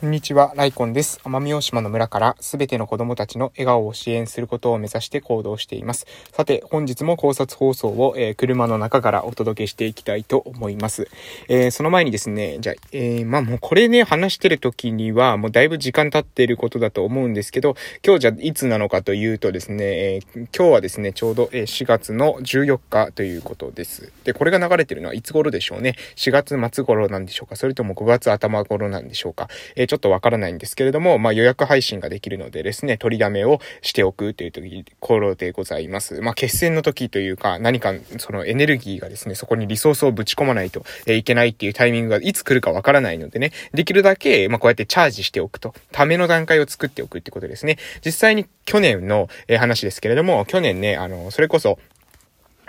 こんにちは、ライコンです。奄美大島の村からすべての子供たちの笑顔を支援することを目指して行動しています。さて、本日も考察放送を、えー、車の中からお届けしていきたいと思います。えー、その前にですね、じゃあ、えー、まあもうこれね、話してる時にはもうだいぶ時間経っていることだと思うんですけど、今日じゃいつなのかというとですね、え今日はですね、ちょうど、え4月の14日ということです。で、これが流れてるのはいつ頃でしょうね。4月末頃なんでしょうか？それとも5月頭頃なんでしょうか？えちょっとわからないんですけれども、まあ、予約配信ができるのでですね、取りだめをしておくというところでございます。まあ、決戦の時というか、何かそのエネルギーがですね、そこにリソースをぶち込まないといけないっていうタイミングがいつ来るかわからないのでね、できるだけ、まあ、こうやってチャージしておくと、ための段階を作っておくってことですね。実際に去年の話ですけれども、去年ね、あの、それこそ、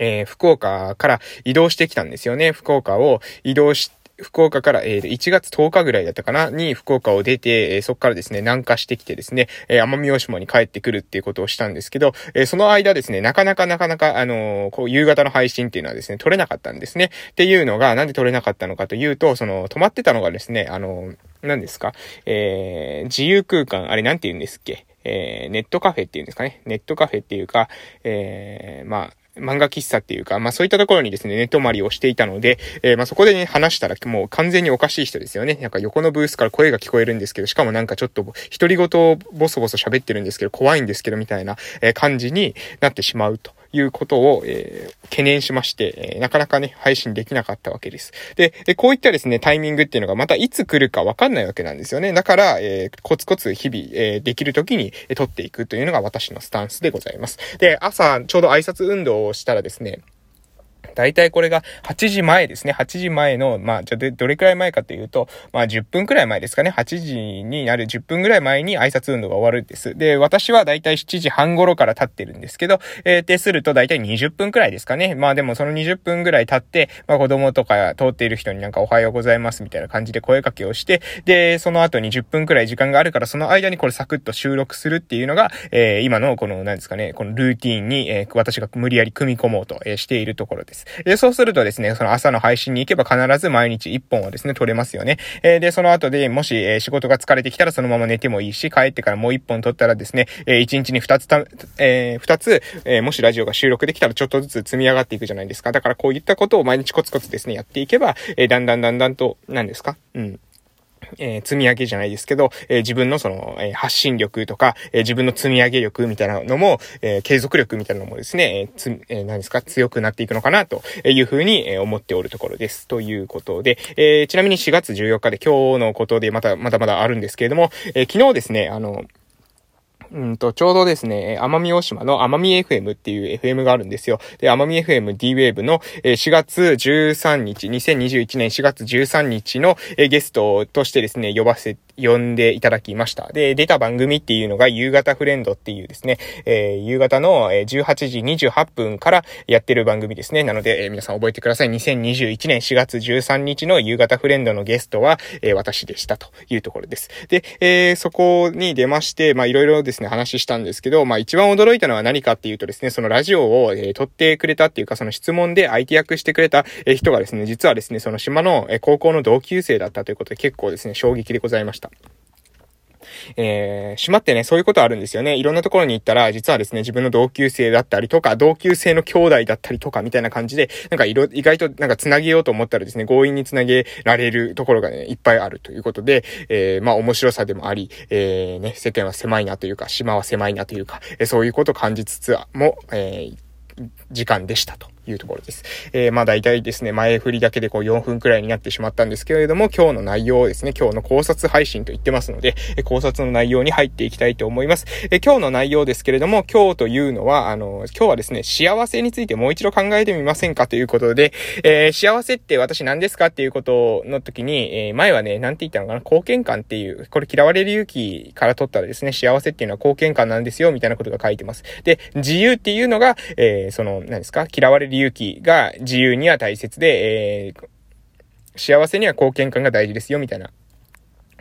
えー、福岡から移動してきたんですよね。福岡を移動して、福岡から、えー、1月10日ぐらいだったかな？に福岡を出て、えー、そこからですね、南下してきてですね、えー、奄美大島に帰ってくるっていうことをしたんですけど、えー、その間ですね、なかなかなかなか、あのー、こう、夕方の配信っていうのはですね、撮れなかったんですね。っていうのが、なんで撮れなかったのかというと、その、止まってたのがですね、あのー、何ですか？えー、自由空間、あれなんて言うんですっけ？えー、ネットカフェっていうんですかね？ネットカフェっていうか、えー、まあ、漫画喫茶っていうか、まあそういったところにですね、寝泊まりをしていたので、えー、まあそこでね、話したらもう完全におかしい人ですよね。なんか横のブースから声が聞こえるんですけど、しかもなんかちょっと独り言をボソボソ喋ってるんですけど、怖いんですけど、みたいな、え感じになってしまうと。いうことを、えー、懸念しまして、え、なかなかね、配信できなかったわけです。で、でこういったですね、タイミングっていうのがまたいつ来るかわかんないわけなんですよね。だから、えー、コツコツ日々、えー、できる時に、えー、撮っていくというのが私のスタンスでございます。で、朝、ちょうど挨拶運動をしたらですね、大体これが8時前ですね。8時前の、まあ、じゃあどれくらい前かというと、まあ、10分くらい前ですかね。8時になる10分くらい前に挨拶運動が終わるんです。で、私は大体7時半頃から立ってるんですけど、えー、てすると大体20分くらいですかね。まあでもその20分くらい経って、まあ子供とか通っている人になんかおはようございますみたいな感じで声かけをして、で、その後に10分くらい時間があるから、その間にこれサクッと収録するっていうのが、えー、今のこの、何ですかね、このルーティンに、えー、私が無理やり組み込もうと、え、しているところです。で、そうするとですね、その朝の配信に行けば必ず毎日1本はですね、撮れますよね。えー、で、その後でもし、えー、仕事が疲れてきたらそのまま寝てもいいし、帰ってからもう1本撮ったらですね、えー、1日に2つた、えー、2つ、えー、もしラジオが収録できたらちょっとずつ積み上がっていくじゃないですか。だからこういったことを毎日コツコツですね、やっていけば、えー、だんだんだんだんと、何ですか？うん。えー、積み上げじゃないですけど、えー、自分のその、えー、発信力とか、え自分の積み上げ力みたいなのも、え継続力みたいなのもですね、えつ、え何ですか、強くなっていくのかな、というふうに、え思っておるところです。ということで、えちなみに4月14日で今日のことでまた、まだまだあるんですけれども、え昨日ですね、あの、うんと、ちょうどですね、奄美大島の奄美 FM っていう FM があるんですよ。で、奄美 FM D-Wave の4月13日、2021年4月13日のゲストとしてですね、呼ばせて呼んでいただきました。で、出た番組っていうのが夕方フレンドっていうですね、えー、夕方の18時28分からやってる番組ですね。なので、えー、皆さん覚えてください。2021年4月13日の夕方フレンドのゲストは、えー、私でしたというところです。で、えー、そこに出まして、まあいろいろですね、話したんですけど、まあ一番驚いたのは何かっていうとですね、そのラジオを、えー、撮ってくれたっていうか、その質問で相手役してくれた、え人がですね、実はですね、その島の、え高校の同級生だったということで結構ですね、衝撃でございました。えー、島ってね、そういうことあるんですよね。いろんなところに行ったら、実はですね、自分の同級生だったりとか、同級生の兄弟だったりとか、みたいな感じで、なんかいろ、意外となんか繋げようと思ったらですね、強引に繋げられるところがね、いっぱいあるということで、えー、まあ面白さでもあり、えー、ね、世間は狭いなというか、島は狭いなというか、えー、そういうことを感じつつも、えー、時間でしたと。いうところです。えー、まあ大体ですね、前振りだけでこう4分くらいになってしまったんですけれども、今日の内容をですね、今日の考察配信と言ってますので、え考察の内容に入っていきたいと思います。え今日の内容ですけれども、今日というのは、あの、今日はですね、幸せについてもう一度考えてみませんかということで、えー、幸せって私何ですかっていうことの時に、えー、前はね、なんて言ったのかな、貢献感っていう、これ嫌われる勇気から取ったらですね、幸せっていうのは貢献感なんですよ、みたいなことが書いてます。で、自由っていうのが、えー、その、何ですか、嫌われる勇気が自由には大切で、えー、幸せには貢献感が大事ですよ、みたいな。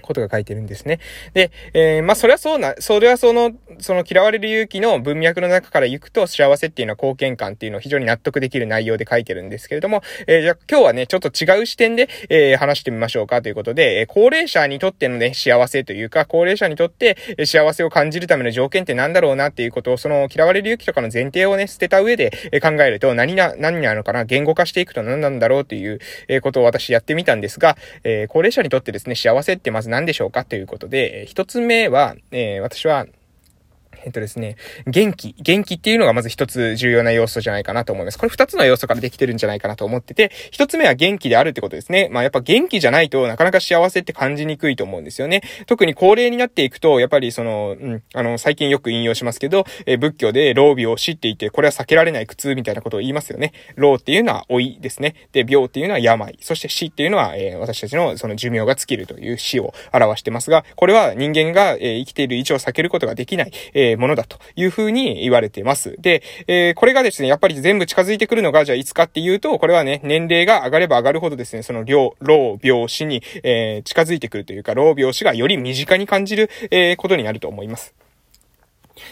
ことが書いてるんですね。で、えー、まあ、それはそうな、それはその、その嫌われる勇気の文脈の中から行くと、幸せっていうのは貢献感っていうのを非常に納得できる内容で書いてるんですけれども、えー、じゃあ今日はね、ちょっと違う視点で、えー、話してみましょうかということで、え高齢者にとってのね、幸せというか、高齢者にとって、幸せを感じるための条件って何だろうなっていうことを、その嫌われる勇気とかの前提をね、捨てた上で、え考えると、何な、何なのかな、言語化していくと何なんだろうっていう、えことを私やってみたんですが、え高齢者にとってですね、幸せってまず何でしょうかということで、一つ目は、えー、私は、えっとですね、元気。元気っていうのがまず一つ重要な要素じゃないかなと思います。これ二つの要素からできてるんじゃないかなと思ってて、一つ目は元気であるってことですね。まあやっぱ元気じゃないとなかなか幸せって感じにくいと思うんですよね。特に高齢になっていくと、やっぱりその、うん、あの、最近よく引用しますけど、え仏教で老病を知っていて、これは避けられない苦痛みたいなことを言いますよね。老っていうのは老いですね。で、病っていうのは病。そして死っていうのは、えー、私たちのその寿命が尽きるという死を表してますが、これは人間が、えー、生きている以上避けることができない、えー、えものだというふうに言われています。で、えー、これがですね、やっぱり全部近づいてくるのが、じゃあいつかっていうと、これはね、年齢が上がれば上がるほどですね、その量、老、病死に、えー、近づいてくるというか、老病死がより身近に感じる、え、ことになると思います。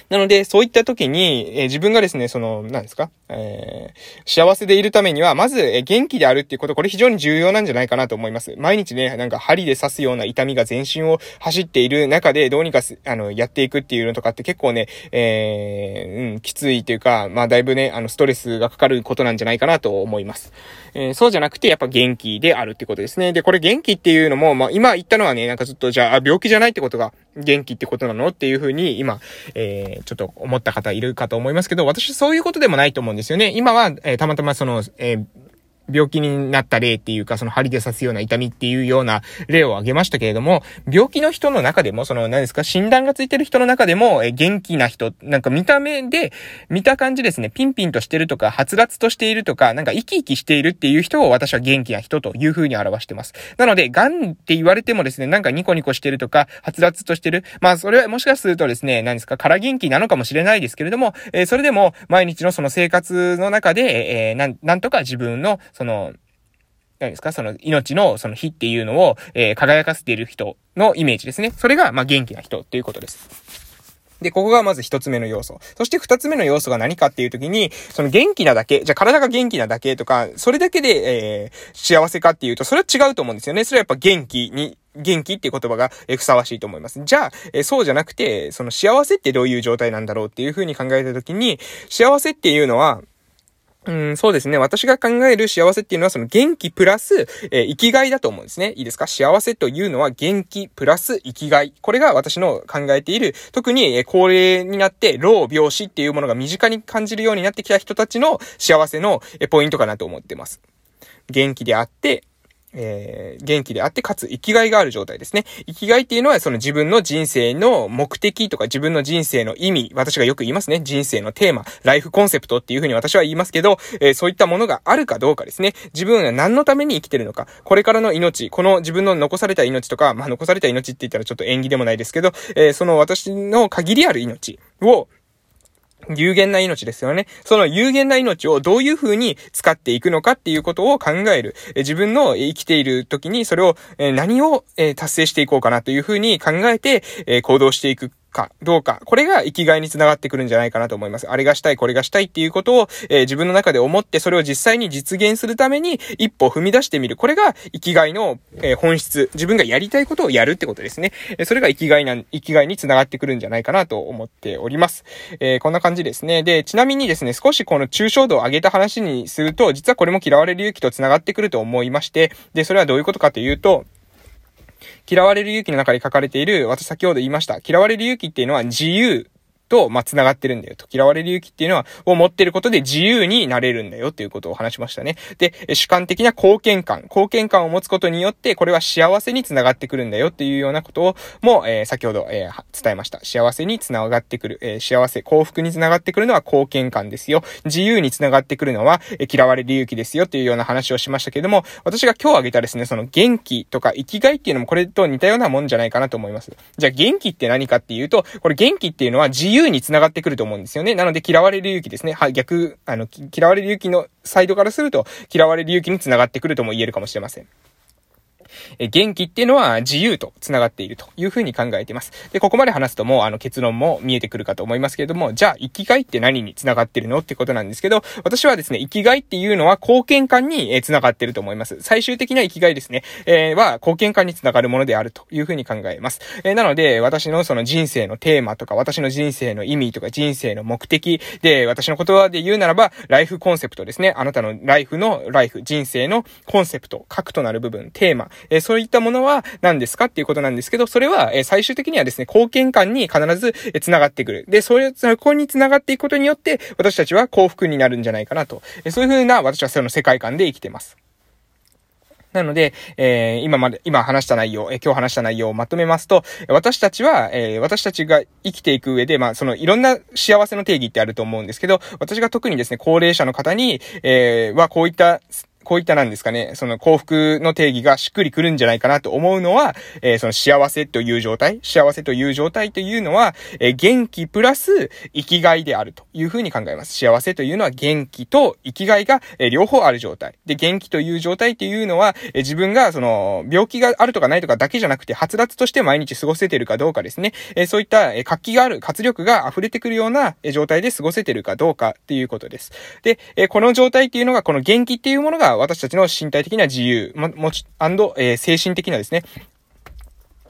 なので、そういった時に、えー、自分がですね、その、何ですかえー、幸せでいるためには、まず、えー、元気であるっていうこと、これ非常に重要なんじゃないかなと思います。毎日ね、なんか針で刺すような痛みが全身を走っている中で、どうにかあの、やっていくっていうのとかって結構ね、えー、うん、きついというか、まあ、だいぶね、あの、ストレスがかかることなんじゃないかなと思います。え、そうじゃなくて、やっぱ元気であるってことですね。で、これ元気っていうのも、まあ、今言ったのはね、なんかずっと、じゃあ、病気じゃないってことが、元気ってことなの？っていうふうに、今、えー、ちょっと思った方いるかと思いますけど、私そういうことでもないと思うんですよね。今は、えー、たまたまその、えー病気になった例っていうか、その針で刺すような痛みっていうような例を挙げましたけれども、病気の人の中でも、その、何ですか、診断がついてる人の中でも、え元気な人、なんか見た目で、見た感じですね、ピンピンとしてるとか、はつらつとしているとか、なんか生き生きしているっていう人を私は元気な人という風に表してます。なので、癌って言われてもですね、なんかニコニコしてるとか、はつらつとしてる。まあ、それはもしかするとですね、何ですか、空元気なのかもしれないですけれども、えー、それでも、毎日のその生活の中で、えー、なん、なんとか自分の、その、何ですか？その命のその火っていうのを、えー、輝かせている人のイメージですね。それが、まあ、元気な人っていうことです。で、ここがまず一つ目の要素。そして二つ目の要素が何かっていう時に、その元気なだけ、じゃあ体が元気なだけとか、それだけで、えー、幸せかっていうと、それは違うと思うんですよね。それはやっぱ元気に、元気っていう言葉が、えふさわしいと思います。じゃあ、えそうじゃなくて、その幸せってどういう状態なんだろうっていうふうに考えた時に、幸せっていうのは、うん、そうですね。私が考える幸せっていうのは、その元気プラス、えー、生きがいだと思うんですね。いいですか？幸せというのは元気プラス生きがい。これが私の考えている、特に、えー、高齢になって、老、病死っていうものが身近に感じるようになってきた人たちの幸せの、えー、ポイントかなと思ってます。元気であって、えー、元気であって、かつ生きがいがある状態ですね。生きがいっていうのは、その自分の人生の目的とか自分の人生の意味、私がよく言いますね。人生のテーマ、ライフコンセプトっていうふうに私は言いますけど、えー、そういったものがあるかどうかですね。自分は何のために生きてるのか、これからの命、この自分の残された命とか、まあ、残された命って言ったらちょっと縁起でもないですけど、えー、その私の限りある命を、有限な命ですよね。その有限な命をどういう風に使っていくのかっていうことを考える。自分の生きている時にそれを何を達成していこうかなという風に考えて行動していくかどうか、これが生きがいにつながってくるんじゃないかなと思います。あれがしたい、これがしたいっていうことを、えー、自分の中で思って、それを実際に実現するために一歩踏み出してみる。これが生きがいの、えー、本質。自分がやりたいことをやるってことですね。えー、それが生きがいな、生きがいにつながってくるんじゃないかなと思っております。えこんな感じですね。で、ちなみにですね、少しこの抽象度を上げた話にすると、実はこれも嫌われる勇気とつながってくると思いまして、で、それはどういうことかというと、嫌われる勇気の中で書かれている、私先ほど言いました。嫌われる勇気っていうのは自由と、まあ、繋がってるんだよと。嫌われる勇気っていうのは、を持ってることで自由になれるんだよっていうことを話しましたね。で、主観的な貢献感。貢献感を持つことによって、これは幸せに繋がってくるんだよっていうようなことを、も、えー、先ほど、えー、伝えました。幸せに繋がってくる。えー、幸せ、幸福に繋がってくるのは貢献感ですよ。自由に繋がってくるのは、え嫌われる勇気ですよっていうような話をしましたけれども、私が今日挙げたですね、その元気とか生きがいっていうのもこれと似たようなもんじゃないかなと思います。じゃあ元気って何かっていうと、これ元気っていうのは自由に繋がってくると思うんですよね。なので嫌われる勇気ですね。はい、逆、あの、嫌われる勇気のサイドからすると、嫌われる勇気に繋がってくるとも言えるかもしれません。え元気っていうのは自由と繋がっているというふうに考えています。で、ここまで話すともうあの結論も見えてくるかと思いますけれども、じゃあ生きがいって何に繋がってるのってことなんですけど、私はですね、生きがいっていうのは貢献感に、え繋がってると思います。最終的な生きがいですね、えー、は貢献感に繋がるものであるというふうに考えます。えー、なので、私のその人生のテーマとか、私の人生の意味とか、人生の目的で、私の言葉で言うならば、ライフコンセプトですね。あなたのライフの、ライフ、人生のコンセプト、核となる部分、テーマ、えー、そういったものは何ですかっていうことなんですけど、それは、え最終的にはですね、貢献感に必ず、え繋がってくる。で、それ、そこに繋がっていくことによって、私たちは幸福になるんじゃないかなと。えそういうふうな、私はその世界観で生きてます。なので、えー、今まで、今話した内容、えー、今日話した内容をまとめますと、私たちは、えー、私たちが生きていく上で、まあ、その、いろんな幸せの定義ってあると思うんですけど、私が特にですね、高齢者の方に、えー、は、こういったこういったなんですかね、その幸福の定義がしっくりくるんじゃないかなと思うのは、えー、その幸せという状態、幸せという状態というのは、えー、元気プラス生きがいであるというふうに考えます。幸せというのは元気と生きがいが、えー、両方ある状態。で、元気という状態っていうのは、え自分がその病気があるとかないとかだけじゃなくて、はつらつとして毎日過ごせてるかどうかですね。えそういった、え活気がある、活力が溢れてくるような、え状態で過ごせてるかどうかっていうことです。で、えこの状態っていうのが、この元気っていうものが私たちの身体的な自由、も、もち、アンド、えー、精神的なですね、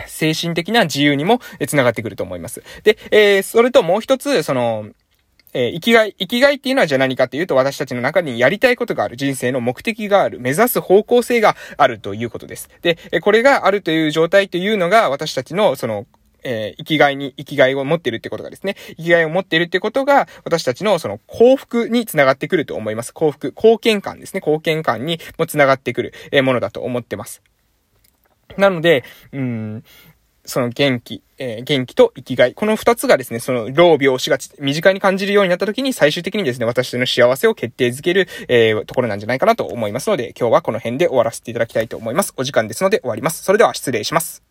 精神的な自由にも繋がってくると思います。で、えー、それともう一つ、その、えー、生きがい、生きがいっていうのはじゃあ何かっていうと、私たちの中にやりたいことがある、人生の目的がある、目指す方向性があるということです。で、これがあるという状態というのが、私たちの、その、えー、生きがいに、生きがいを持ってるってことがですね、生きがいを持ってるってことが、私たちのその幸福につながってくると思います。幸福、貢献感ですね。貢献感にもつながってくる、えものだと思ってます。なので、うん、その元気、えー、元気と生きがい。この二つがですね、その老病死が身近に感じるようになった時に最終的にですね、私の幸せを決定づける、えー、ところなんじゃないかなと思いますので、今日はこの辺で終わらせていただきたいと思います。お時間ですので終わります。それでは失礼します。